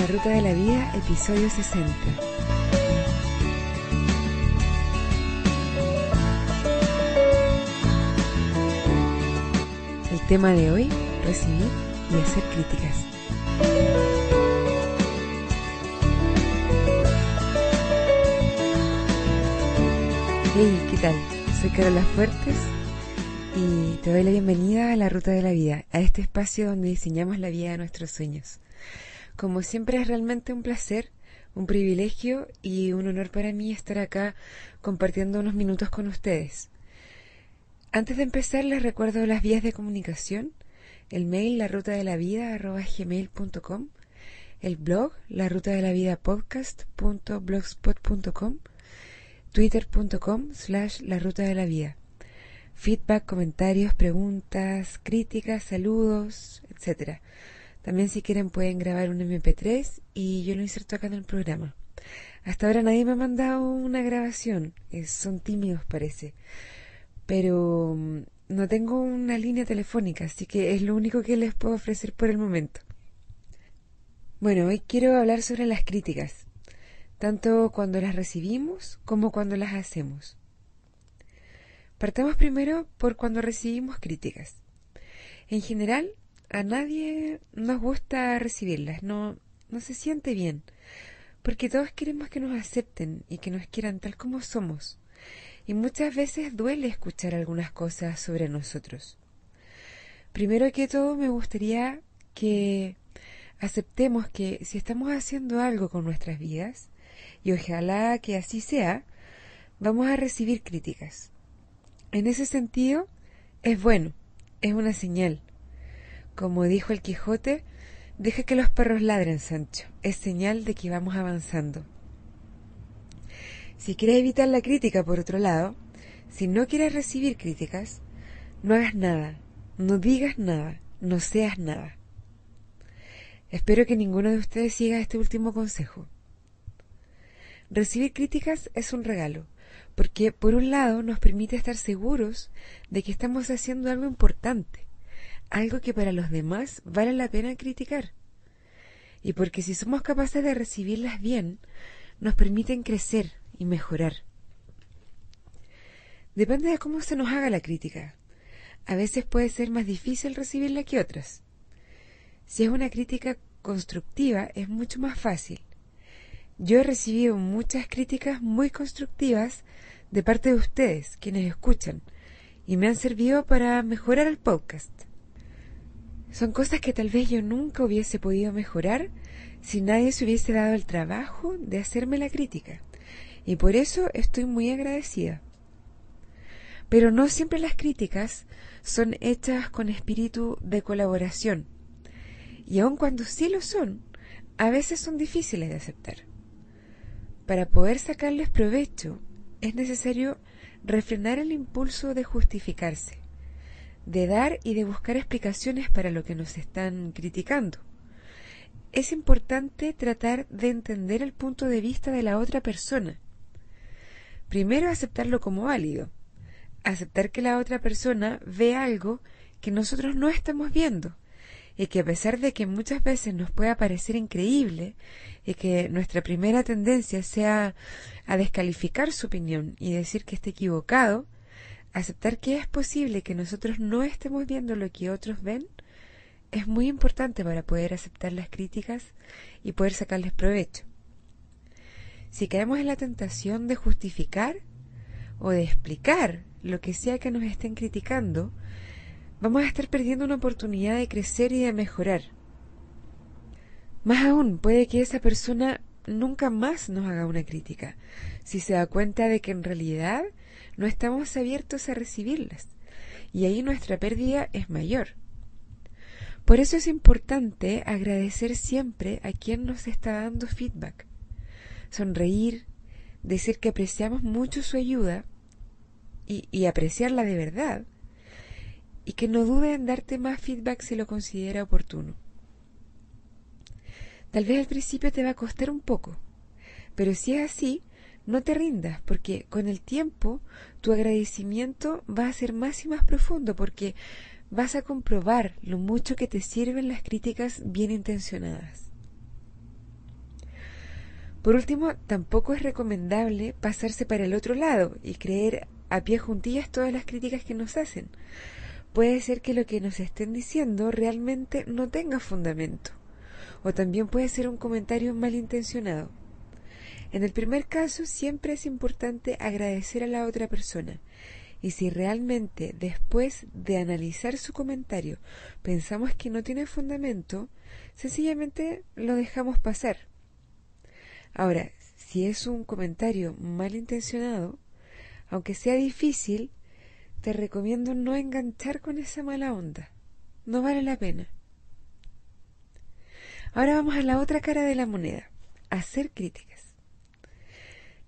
La Ruta de la Vida, episodio 60. El tema de hoy, recibir y hacer críticas. Hey, ¿qué tal? Soy Carola Fuertes y te doy la bienvenida a La Ruta de la Vida, a este espacio donde diseñamos la vida de nuestros sueños. Como siempre es realmente un placer, un privilegio y un honor para mí estar acá compartiendo unos minutos con ustedes. Antes de empezar les recuerdo las vías de comunicación, el mail la ruta de la vida gmail.com, el blog la ruta de la vida podcast.blogspot.com, twitter.com slash la ruta de la vida. Feedback, comentarios, preguntas, críticas, saludos, etcétera también si quieren pueden grabar un MP3 y yo lo inserto acá en el programa. Hasta ahora nadie me ha mandado una grabación, son tímidos parece, pero mm, no tengo una línea telefónica, así que es lo único que les puedo ofrecer por el momento. Bueno, hoy quiero hablar sobre las críticas, tanto cuando las recibimos como cuando las hacemos. Partamos primero por cuando recibimos críticas. En general, a nadie nos gusta recibirlas, no, no se siente bien, porque todos queremos que nos acepten y que nos quieran tal como somos, y muchas veces duele escuchar algunas cosas sobre nosotros. Primero que todo me gustaría que aceptemos que si estamos haciendo algo con nuestras vidas, y ojalá que así sea, vamos a recibir críticas. En ese sentido, es bueno, es una señal, como dijo el Quijote, deja que los perros ladren, Sancho. Es señal de que vamos avanzando. Si quieres evitar la crítica, por otro lado, si no quieres recibir críticas, no hagas nada, no digas nada, no seas nada. Espero que ninguno de ustedes siga este último consejo. Recibir críticas es un regalo, porque por un lado nos permite estar seguros de que estamos haciendo algo importante, algo que para los demás vale la pena criticar. Y porque si somos capaces de recibirlas bien, nos permiten crecer y mejorar. Depende de cómo se nos haga la crítica. A veces puede ser más difícil recibirla que otras. Si es una crítica constructiva, es mucho más fácil. Yo he recibido muchas críticas muy constructivas de parte de ustedes, quienes escuchan, y me han servido para mejorar el podcast. Son cosas que tal vez yo nunca hubiese podido mejorar si nadie se hubiese dado el trabajo de hacerme la crítica. Y por eso estoy muy agradecida. Pero no siempre las críticas son hechas con espíritu de colaboración. Y aun cuando sí lo son, a veces son difíciles de aceptar. Para poder sacarles provecho, es necesario refrenar el impulso de justificarse de dar y de buscar explicaciones para lo que nos están criticando. Es importante tratar de entender el punto de vista de la otra persona. Primero aceptarlo como válido, aceptar que la otra persona ve algo que nosotros no estamos viendo y que a pesar de que muchas veces nos pueda parecer increíble y que nuestra primera tendencia sea a descalificar su opinión y decir que está equivocado, aceptar que es posible que nosotros no estemos viendo lo que otros ven es muy importante para poder aceptar las críticas y poder sacarles provecho. Si caemos en la tentación de justificar o de explicar lo que sea que nos estén criticando, vamos a estar perdiendo una oportunidad de crecer y de mejorar. Más aún, puede que esa persona nunca más nos haga una crítica, si se da cuenta de que en realidad no estamos abiertos a recibirlas, y ahí nuestra pérdida es mayor. Por eso es importante agradecer siempre a quien nos está dando feedback, sonreír, decir que apreciamos mucho su ayuda y, y apreciarla de verdad, y que no dude en darte más feedback si lo considera oportuno. Tal vez al principio te va a costar un poco, pero si es así, no te rindas, porque con el tiempo tu agradecimiento va a ser más y más profundo, porque vas a comprobar lo mucho que te sirven las críticas bien intencionadas. Por último, tampoco es recomendable pasarse para el otro lado y creer a pie juntillas todas las críticas que nos hacen. Puede ser que lo que nos estén diciendo realmente no tenga fundamento, o también puede ser un comentario malintencionado. En el primer caso, siempre es importante agradecer a la otra persona. Y si realmente después de analizar su comentario pensamos que no tiene fundamento, sencillamente lo dejamos pasar. Ahora, si es un comentario malintencionado, aunque sea difícil, te recomiendo no enganchar con esa mala onda. No vale la pena. Ahora vamos a la otra cara de la moneda, hacer críticas.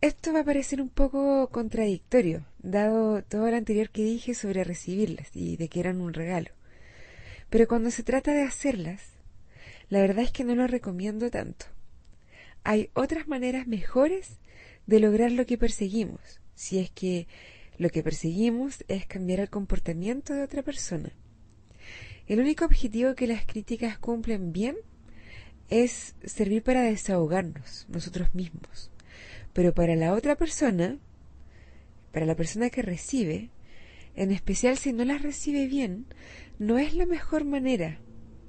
Esto va a parecer un poco contradictorio, dado todo lo anterior que dije sobre recibirlas y de que eran un regalo. Pero cuando se trata de hacerlas, la verdad es que no lo recomiendo tanto. Hay otras maneras mejores de lograr lo que perseguimos, si es que lo que perseguimos es cambiar el comportamiento de otra persona. El único objetivo que las críticas cumplen bien es servir para desahogarnos nosotros mismos. Pero para la otra persona, para la persona que recibe, en especial si no las recibe bien, no es la mejor manera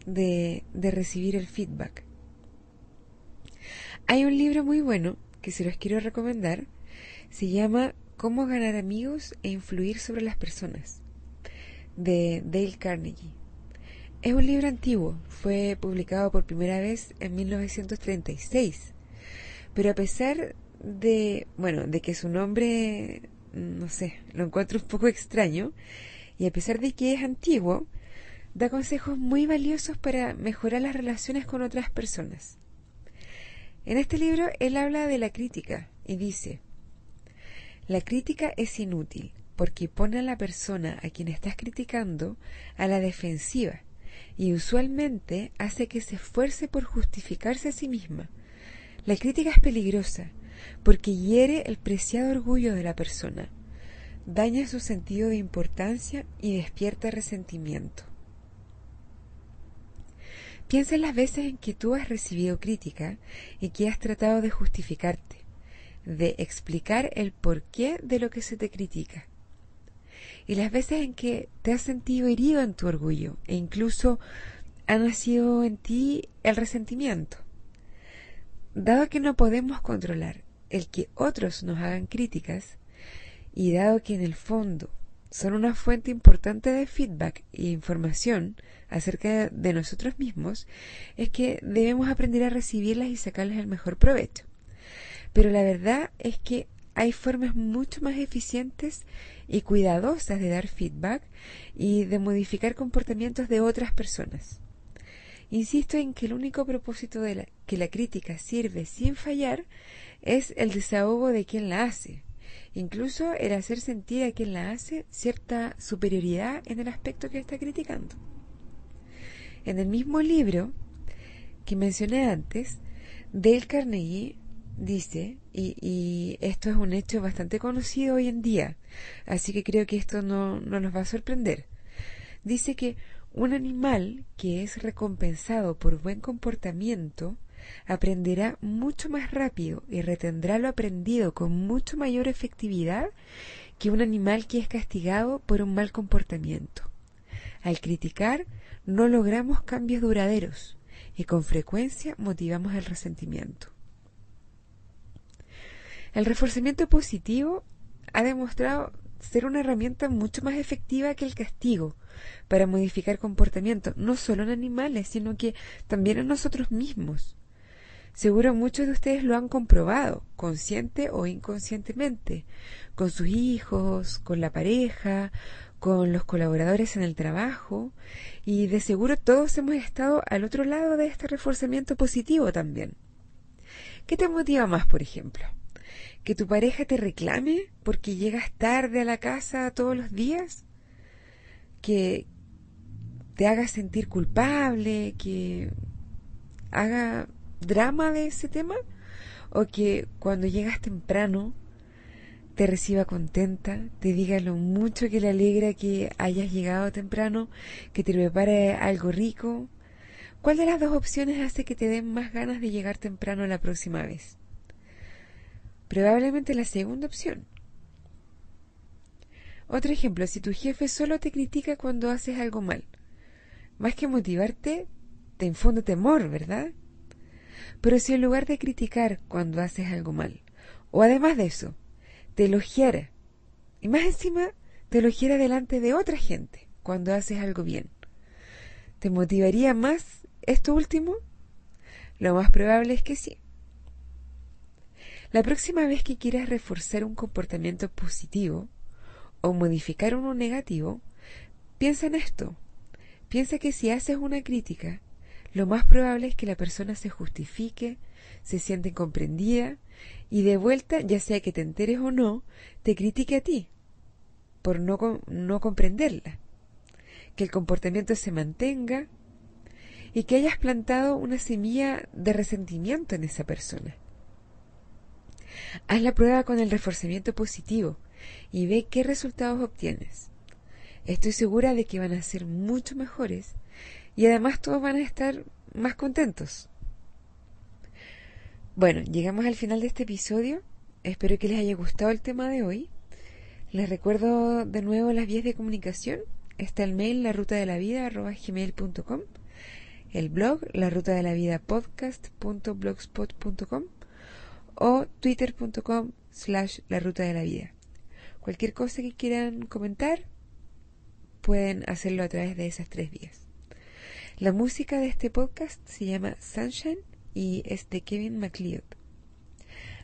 de, de recibir el feedback. Hay un libro muy bueno que se los quiero recomendar. Se llama Cómo ganar amigos e influir sobre las personas, de Dale Carnegie. Es un libro antiguo, fue publicado por primera vez en 1936, pero a pesar de, bueno, de que su nombre, no sé, lo encuentro un poco extraño, y a pesar de que es antiguo, da consejos muy valiosos para mejorar las relaciones con otras personas. En este libro él habla de la crítica y dice, la crítica es inútil porque pone a la persona a quien estás criticando a la defensiva y usualmente hace que se esfuerce por justificarse a sí misma. La crítica es peligrosa porque hiere el preciado orgullo de la persona, daña su sentido de importancia y despierta resentimiento. Piensa en las veces en que tú has recibido crítica y que has tratado de justificarte, de explicar el porqué de lo que se te critica. Y las veces en que te has sentido herido en tu orgullo e incluso ha nacido en ti el resentimiento. Dado que no podemos controlar el que otros nos hagan críticas y dado que en el fondo son una fuente importante de feedback e información acerca de nosotros mismos, es que debemos aprender a recibirlas y sacarles el mejor provecho. Pero la verdad es que hay formas mucho más eficientes y cuidadosas de dar feedback y de modificar comportamientos de otras personas. Insisto en que el único propósito de que la crítica sirve sin fallar es el desahogo de quien la hace, incluso el hacer sentir a quien la hace cierta superioridad en el aspecto que está criticando. En el mismo libro que mencioné antes, Dale Carnegie dice, y, esto es un hecho bastante conocido hoy en día, así que creo que esto no nos va a sorprender, dice que un animal que es recompensado por buen comportamiento aprenderá mucho más rápido y retendrá lo aprendido con mucho mayor efectividad que un animal que es castigado por un mal comportamiento. Al criticar, no logramos cambios duraderos y con frecuencia motivamos el resentimiento. El reforzamiento positivo ha demostrado ser una herramienta mucho más efectiva que el castigo para modificar comportamiento, no solo en animales, sino que también en nosotros mismos. Seguro muchos de ustedes lo han comprobado, consciente o inconscientemente, con sus hijos, con la pareja, con los colaboradores en el trabajo, y de seguro todos hemos estado al otro lado de este reforzamiento positivo también. ¿Qué te motiva más, por ejemplo? ¿Que tu pareja te reclame porque llegas tarde a la casa todos los días? ¿Que te haga sentir culpable? ¿Que haga drama de ese tema o que cuando llegas temprano te reciba contenta, te diga lo mucho que le alegra que hayas llegado temprano, que te prepare algo rico. ¿Cuál de las dos opciones hace que te den más ganas de llegar temprano la próxima vez? Probablemente la segunda opción. Otro ejemplo, si tu jefe solo te critica cuando haces algo mal, más que motivarte, te infunde temor, ¿verdad? Pero si en lugar de criticar cuando haces algo mal, o además de eso, te elogiara, y más encima te elogiara delante de otra gente cuando haces algo bien, ¿te motivaría más esto último? Lo más probable es que sí. La próxima vez que quieras reforzar un comportamiento positivo, o modificar uno negativo, piensa en esto. Piensa que si haces una crítica, lo más probable es que la persona se justifique, se siente comprendida y de vuelta, ya sea que te enteres o no, te critique a ti por no, no comprenderla. Que el comportamiento se mantenga y que hayas plantado una semilla de resentimiento en esa persona. Haz la prueba con el reforzamiento positivo y ve qué resultados obtienes. Estoy segura de que van a ser mucho mejores y además todos van a estar más contentos. Bueno, llegamos al final de este episodio. Espero que les haya gustado el tema de hoy. Les recuerdo de nuevo las vías de comunicación. Está el mail la ruta de la el blog la ruta de la vida podcast.blogspot.com o twitter.com slash la ruta de la vida. Cualquier cosa que quieran comentar, pueden hacerlo a través de esas tres vías. La música de este podcast se llama Sunshine y es de Kevin MacLeod.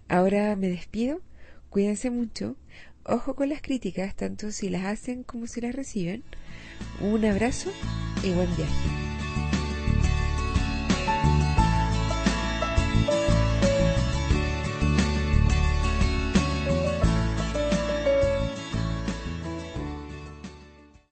Ahora me despido, cuídense mucho, ojo con las críticas, tanto si las hacen como si las reciben. Un abrazo y buen viaje.